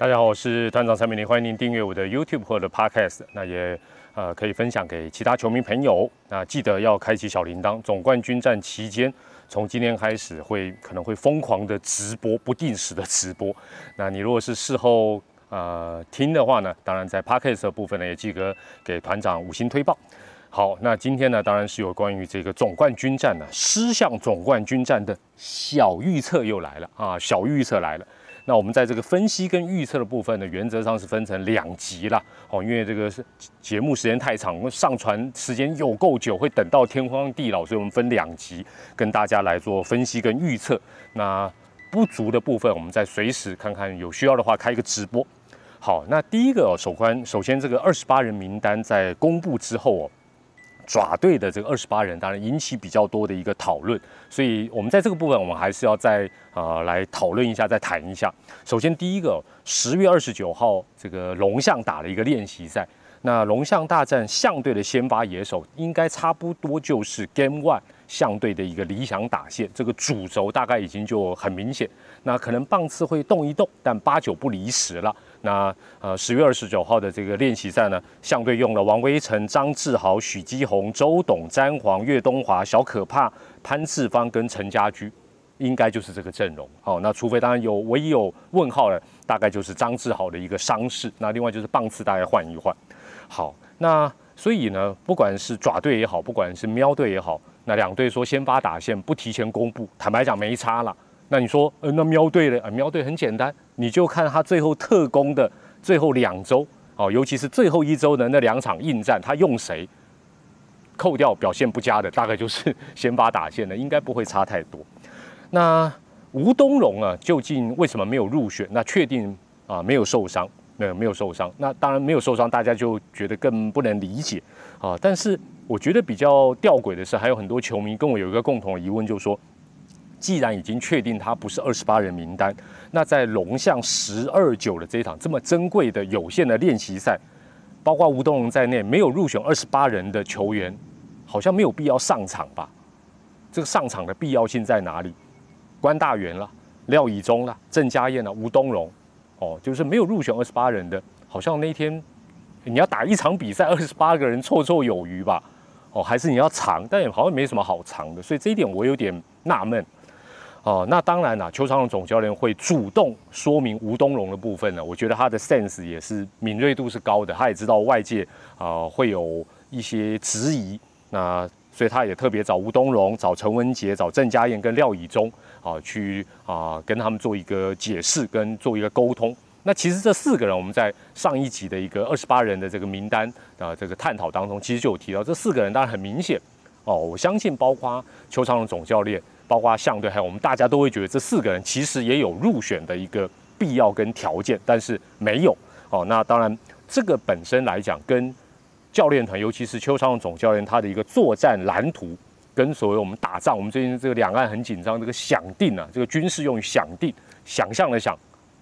大家好，我是团长陈美玲，欢迎您订阅我的 YouTube 或者 Podcast，那也呃可以分享给其他球迷朋友。那记得要开启小铃铛。总冠军战期间，从今天开始会可能会疯狂的直播，不定时的直播。那你如果是事后呃听的话呢，当然在 Podcast 的部分呢，也记得给团长五星推报。好，那今天呢，当然是有关于这个总冠军战呢，狮象总冠军战的小预测又来了啊，小预测来了。那我们在这个分析跟预测的部分呢，原则上是分成两集啦。哦，因为这个是节目时间太长，上传时间有够久，会等到天荒地老，所以我们分两集跟大家来做分析跟预测。那不足的部分，我们再随时看看有需要的话开一个直播。好，那第一个，首关首先这个二十八人名单在公布之后哦。爪队的这个二十八人，当然引起比较多的一个讨论，所以我们在这个部分，我们还是要再啊来讨论一下，再谈一下。首先，第一个，十月二十九号，这个龙象打了一个练习赛，那龙象大战象队的先发野手，应该差不多就是 Game One 象队的一个理想打线，这个主轴大概已经就很明显。那可能棒次会动一动，但八九不离十了。那呃，十月二十九号的这个练习赛呢，相对用了王威成、张志豪、许基宏、周董、詹皇、岳东华、小可怕、潘志芳跟陈家驹，应该就是这个阵容。好，那除非当然有唯一有问号的，大概就是张志豪的一个伤势。那另外就是棒次大概换一换。好，那所以呢，不管是爪队也好，不管是喵队也好，那两队说先发打线不提前公布，坦白讲没差了。那你说，呃，那喵队呢？啊，喵队很简单，你就看他最后特工的最后两周，哦，尤其是最后一周的那两场硬战，他用谁？扣掉表现不佳的，大概就是 先发打线的，应该不会差太多。那吴东荣啊，究竟为什么没有入选？那确定啊，没有受伤，那没有受伤。那当然没有受伤，大家就觉得更不能理解啊。但是我觉得比较吊诡的是，还有很多球迷跟我有一个共同的疑问，就是说。既然已经确定他不是二十八人名单，那在龙象十二九的这一场这么珍贵的有限的练习赛，包括吴东荣在内没有入选二十八人的球员，好像没有必要上场吧？这个上场的必要性在哪里？关大元了，廖以忠了，郑家燕了，吴东荣，哦，就是没有入选二十八人的，好像那天你要打一场比赛，二十八个人绰绰有余吧？哦，还是你要藏，但也好像没什么好藏的，所以这一点我有点纳闷。哦，那当然啦，球场的总教练会主动说明吴东荣的部分呢。我觉得他的 sense 也是敏锐度是高的，他也知道外界啊会有一些质疑，那所以他也特别找吴东荣、找陈文杰、找郑家燕跟廖以忠啊去啊跟他们做一个解释跟做一个沟通。那其实这四个人我们在上一集的一个二十八人的这个名单啊这个探讨当中，其实就有提到这四个人，当然很明显哦，我相信包括球场的总教练。包括相对，还有我们大家都会觉得这四个人其实也有入选的一个必要跟条件，但是没有哦。那当然，这个本身来讲，跟教练团，尤其是邱昌总教练他的一个作战蓝图，跟所谓我们打仗，我们最近这个两岸很紧张，这个想定啊，这个军事用语想定，想象的想，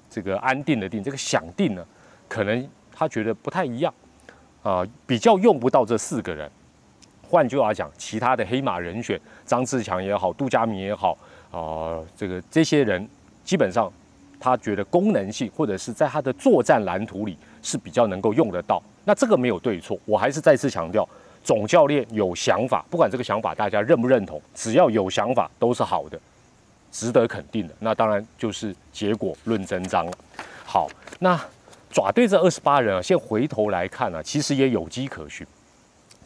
这个安定的定，这个想定呢，可能他觉得不太一样啊，比较用不到这四个人。换句话讲，其他的黑马人选，张志强也好，杜佳明也好，啊，这个这些人基本上，他觉得功能性或者是在他的作战蓝图里是比较能够用得到。那这个没有对错，我还是再次强调，总教练有想法，不管这个想法大家认不认同，只要有想法都是好的，值得肯定的。那当然就是结果论真章了。好，那爪队这二十八人啊，先回头来看呢，其实也有迹可循。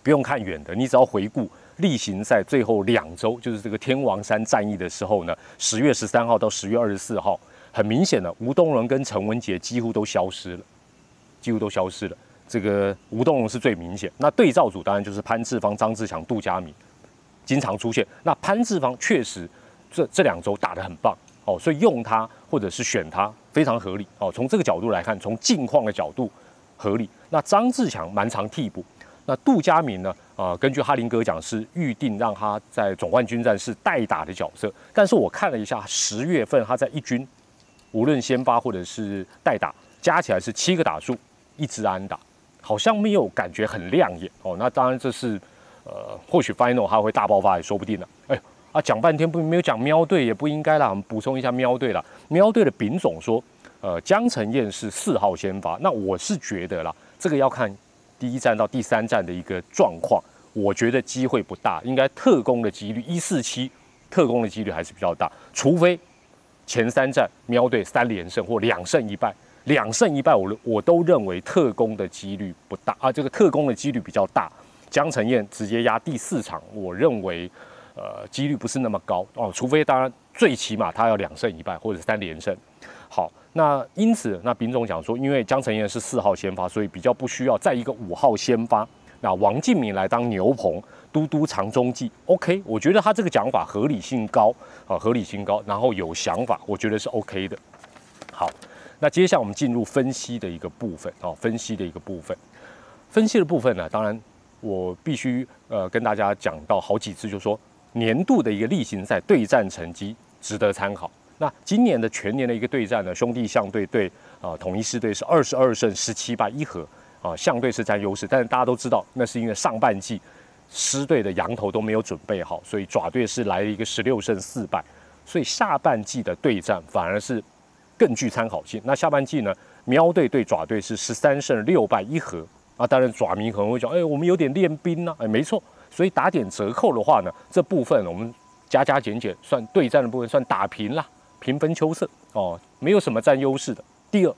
不用看远的，你只要回顾例行赛最后两周，就是这个天王山战役的时候呢，十月十三号到十月二十四号，很明显的，吴东荣跟陈文杰几乎都消失了，几乎都消失了。这个吴东荣是最明显，那对照组当然就是潘志芳、张志强、杜佳明，经常出现。那潘志芳确实这这两周打得很棒哦，所以用他或者是选他非常合理哦。从这个角度来看，从近况的角度合理。那张志强蛮常替补。那杜佳明呢？啊，根据哈林哥讲，是预定让他在总冠军战是代打的角色。但是我看了一下，十月份他在一军，无论先发或者是代打，加起来是七个打数，一支安打，好像没有感觉很亮眼哦。那当然这是，呃，或许 final 他会大爆发也说不定呢。哎，啊，讲半天不没有讲喵队也不应该啦。我们补充一下喵队啦，喵队的丙总说，呃，江承燕是四号先发，那我是觉得啦，这个要看第一站到第三站的一个状况，我觉得机会不大，应该特工的几率一四七，特工的几率还是比较大，除非前三站喵队三连胜或两胜一败，两胜一败我我都认为特工的几率不大啊，这个特工的几率比较大，江承燕直接压第四场，我认为呃几率不是那么高。哦，除非当然最起码他要两胜一败或者三连胜，好。那因此，那丙总讲说，因为江承彦是四号先发，所以比较不需要再一个五号先发。那王敬明来当牛棚，嘟嘟长中继，OK，我觉得他这个讲法合理性高啊，合理性高，然后有想法，我觉得是 OK 的。好，那接下来我们进入分析的一个部分啊，分析的一个部分。分析的部分呢，当然我必须呃跟大家讲到好几次，就是说年度的一个例行赛对战成绩值得参考。那今年的全年的一个对战呢，兄弟象队对啊统一狮队是二十二胜十七败一和啊，象队是占优势，但是大家都知道，那是因为上半季狮队的羊头都没有准备好，所以爪队是来了一个十六胜四败，所以下半季的对战反而是更具参考性。那下半季呢，喵队对爪队是十三胜六败一和啊，当然爪迷可能会讲，哎，我们有点练兵呢，哎，没错，所以打点折扣的话呢，这部分我们加加减减算对战的部分算打平了。平分秋色哦，没有什么占优势的。第二，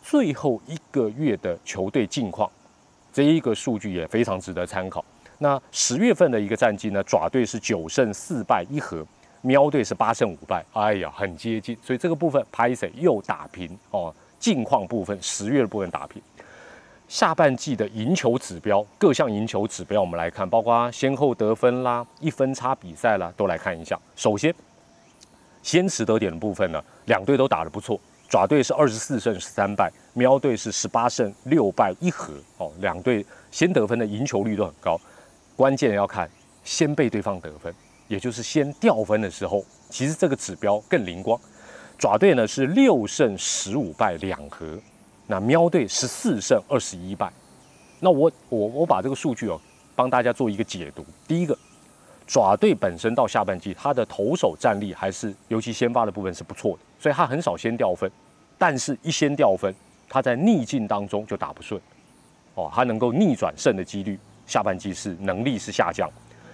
最后一个月的球队近况，这一个数据也非常值得参考。那十月份的一个战绩呢？爪队是九胜四败一和，喵队是八胜五败。哎呀，很接近，所以这个部分拍谁又打平哦。近况部分，十月的部分打平。下半季的赢球指标，各项赢球指标我们来看，包括先后得分啦、一分差比赛啦，都来看一下。首先。先持得点的部分呢，两队都打得不错。爪队是二十四胜十三败，喵队是十八胜六败一和。哦，两队先得分的赢球率都很高。关键要看先被对方得分，也就是先掉分的时候，其实这个指标更灵光。爪队呢是六胜十五败两和，那喵队十四胜二十一败。那我我我把这个数据哦，帮大家做一个解读。第一个。爪队本身到下半季，他的投手战力还是，尤其先发的部分是不错的，所以他很少先掉分，但是一先掉分，他在逆境当中就打不顺，哦，他能够逆转胜的几率，下半季是能力是下降。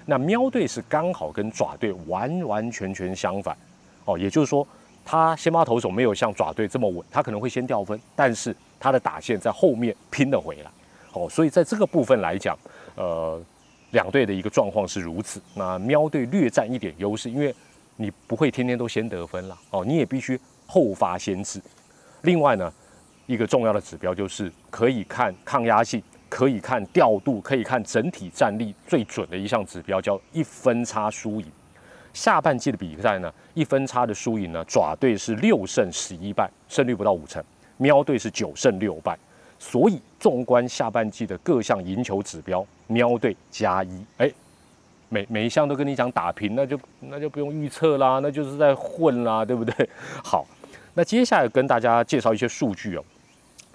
那喵队是刚好跟爪队完完全全相反，哦，也就是说，他先发投手没有像爪队这么稳，他可能会先掉分，但是他的打线在后面拼了回来，哦，所以在这个部分来讲，呃。两队的一个状况是如此，那喵队略占一点优势，因为你不会天天都先得分了哦，你也必须后发先至。另外呢，一个重要的指标就是可以看抗压性，可以看调度，可以看整体战力最准的一项指标叫一分差输赢。下半季的比赛呢，一分差的输赢呢，爪队是六胜十一败，胜率不到五成；喵队是九胜六败。所以，纵观下半季的各项赢球指标，喵队加一，哎，每每一项都跟你讲打平，那就那就不用预测啦，那就是在混啦，对不对？好，那接下来跟大家介绍一些数据哦。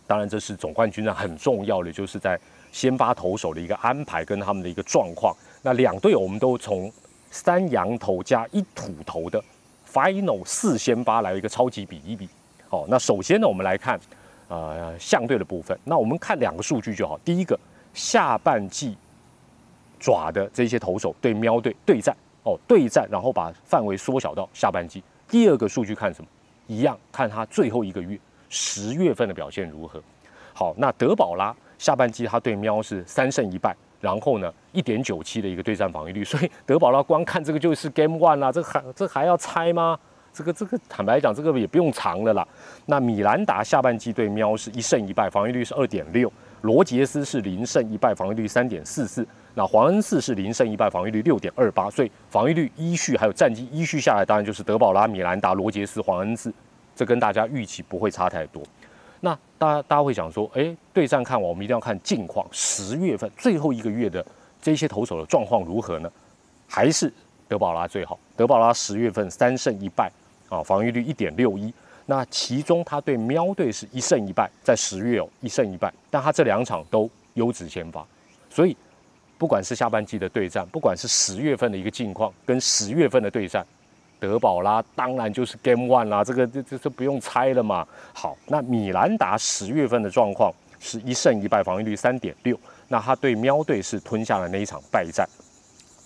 当然，这是总冠军战很重要的，就是在先发投手的一个安排跟他们的一个状况。那两队我们都从三羊头加一土头的 final 四先发来一个超级比一比。好，那首先呢，我们来看。呃，相对的部分，那我们看两个数据就好。第一个，下半季爪的这些投手对喵队对战哦，对战，然后把范围缩小到下半季。第二个数据看什么？一样看他最后一个月十月份的表现如何。好，那德保拉下半季他对喵是三胜一败，然后呢一点九七的一个对战防御率，所以德保拉光看这个就是 Game One 啦，这还这还要猜吗？这个这个坦白讲，这个也不用藏了啦。那米兰达下半季对喵是一胜一败，防御率是二点六；罗杰斯是零胜一败，防御率三点四四。那黄恩寺是零胜一败，防御率六点二八。所以防御率依序还有战绩依序下来，当然就是德保拉、米兰达、罗杰斯、黄恩寺，这跟大家预期不会差太多。那大家大家会想说，哎，对战看完，我们一定要看近况，十月份最后一个月的这些投手的状况如何呢？还是德保拉最好？德保拉十月份三胜一败。啊，防御率一点六一，那其中他对喵队是一胜一败，在十月哦一胜一败，但他这两场都优质先发，所以不管是下半季的对战，不管是十月份的一个近况跟十月份的对战，德保拉当然就是 Game One 啦，这个这这这不用猜了嘛。好，那米兰达十月份的状况是一胜一败，防御率三点六。那他对喵队是吞下了那一场败战。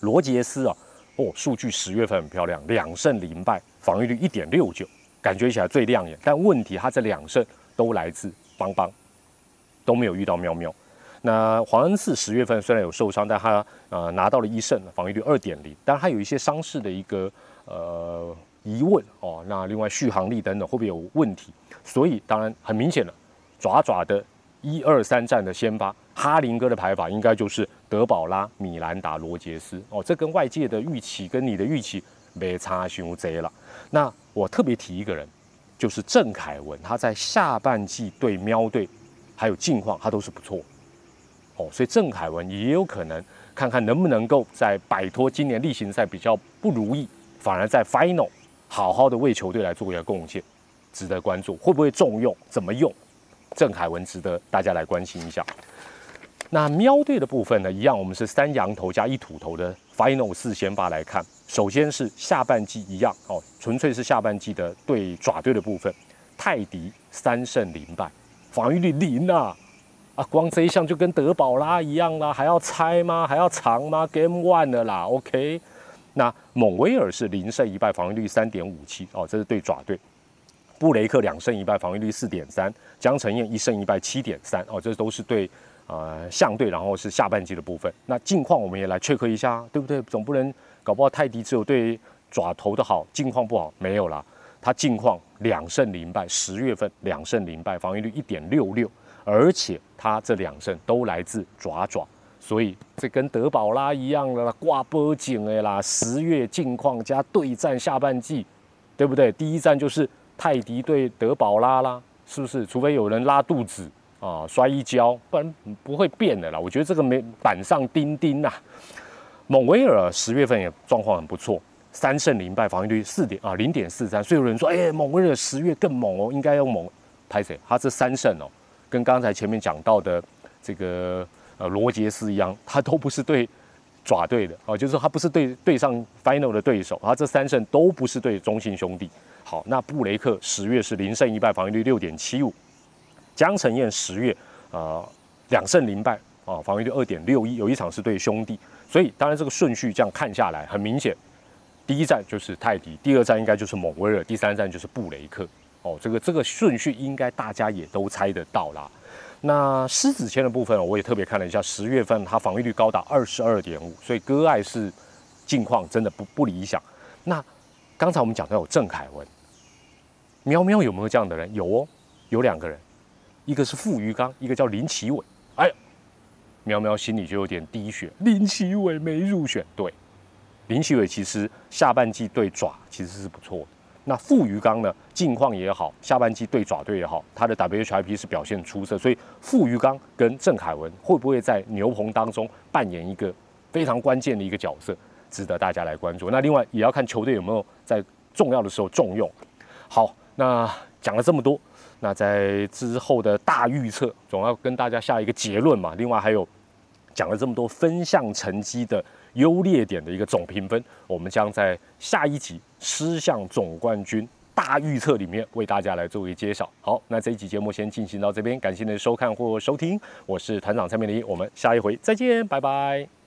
罗杰斯啊，哦，数据十月份很漂亮，两胜零败，防御率一点六九，感觉起来最亮眼。但问题他这两胜都来自邦邦，都没有遇到喵喵。那黄恩赐十月份虽然有受伤，但他呃拿到了一胜，防御率二点零，但他有一些伤势的一个呃疑问哦。那另外续航力等等会不会有问题？所以当然很明显了，爪爪的一二三战的先发，哈林哥的排法应该就是德保拉、米兰达、罗杰斯哦。这跟外界的预期跟你的预期没差熊贼了。那我特别提一个人，就是郑凯文，他在下半季对喵队还有近况，他都是不错。哦，所以郑凯文也有可能看看能不能够在摆脱今年例行赛比较不如意，反而在 final 好好的为球队来做一个贡献，值得关注。会不会重用？怎么用？郑凯文值得大家来关心一下。那喵队的部分呢？一样，我们是三羊头加一土头的 final 四先发来看。首先是下半季一样哦，纯粹是下半季的对爪队的部分，泰迪三胜零败，防御率零啊。啊，光这一项就跟德保拉一样啦，还要猜吗？还要藏吗？Game One 的啦，OK。那蒙威尔是零胜一败，防御率三点五七哦，这是对爪队。布雷克两胜一败，防御率四点三。江承燕一胜一败，七点三哦，这都是对呃相对，然后是下半季的部分。那近况我们也来 check 一下，对不对？总不能搞不好泰迪只有对爪头的好，近况不好没有啦。他近况两胜零败，十月份两胜零败，防御率一点六六。而且他这两胜都来自爪爪，所以这跟德保拉一样的啦，挂波景的啦。十月近况加对战下半季，对不对？第一站就是泰迪对德保拉啦，是不是？除非有人拉肚子啊，摔一跤，不然不会变的啦。我觉得这个没板上钉钉呐。蒙维尔十月份也状况很不错，三胜零败，防御率四点啊零点四三。所以有人说，哎，蒙维尔十月更猛哦，应该用猛拍谁？他这三胜哦。跟刚才前面讲到的这个呃罗杰斯一样，他都不是对爪队的啊，就是说他不是对对上 final 的对手，他这三胜都不是对中信兄弟。好，那布雷克十月是零胜一败，防御率六点七五；江承燕十月啊两胜零败啊，防御率二点六一，有一场是对兄弟。所以当然这个顺序这样看下来，很明显，第一站就是泰迪，第二站应该就是蒙威尔，第三站就是布雷克。哦，这个这个顺序应该大家也都猜得到啦。那狮子签的部分，我也特别看了一下，十月份它防御率高达二十二点五，所以割爱是近况真的不不理想。那刚才我们讲到有郑凯文，喵喵有没有这样的人？有哦，有两个人，一个是傅余刚，一个叫林奇伟。哎，苗苗心里就有点滴血，林奇伟没入选。对，林奇伟其实下半季对爪其实是不错的。那傅余刚呢？近况也好，下半季对爪队也好，他的 WHIP 是表现出色，所以傅余刚跟郑凯文会不会在牛棚当中扮演一个非常关键的一个角色，值得大家来关注。那另外也要看球队有没有在重要的时候重用。好，那讲了这么多，那在之后的大预测，总要跟大家下一个结论嘛。另外还有讲了这么多分项成绩的。优劣点的一个总评分，我们将在下一集狮象总冠军大预测里面为大家来作为揭晓。好，那这一集节目先进行到这边，感谢您的收看或收听，我是团长蔡明黎，我们下一回再见，拜拜。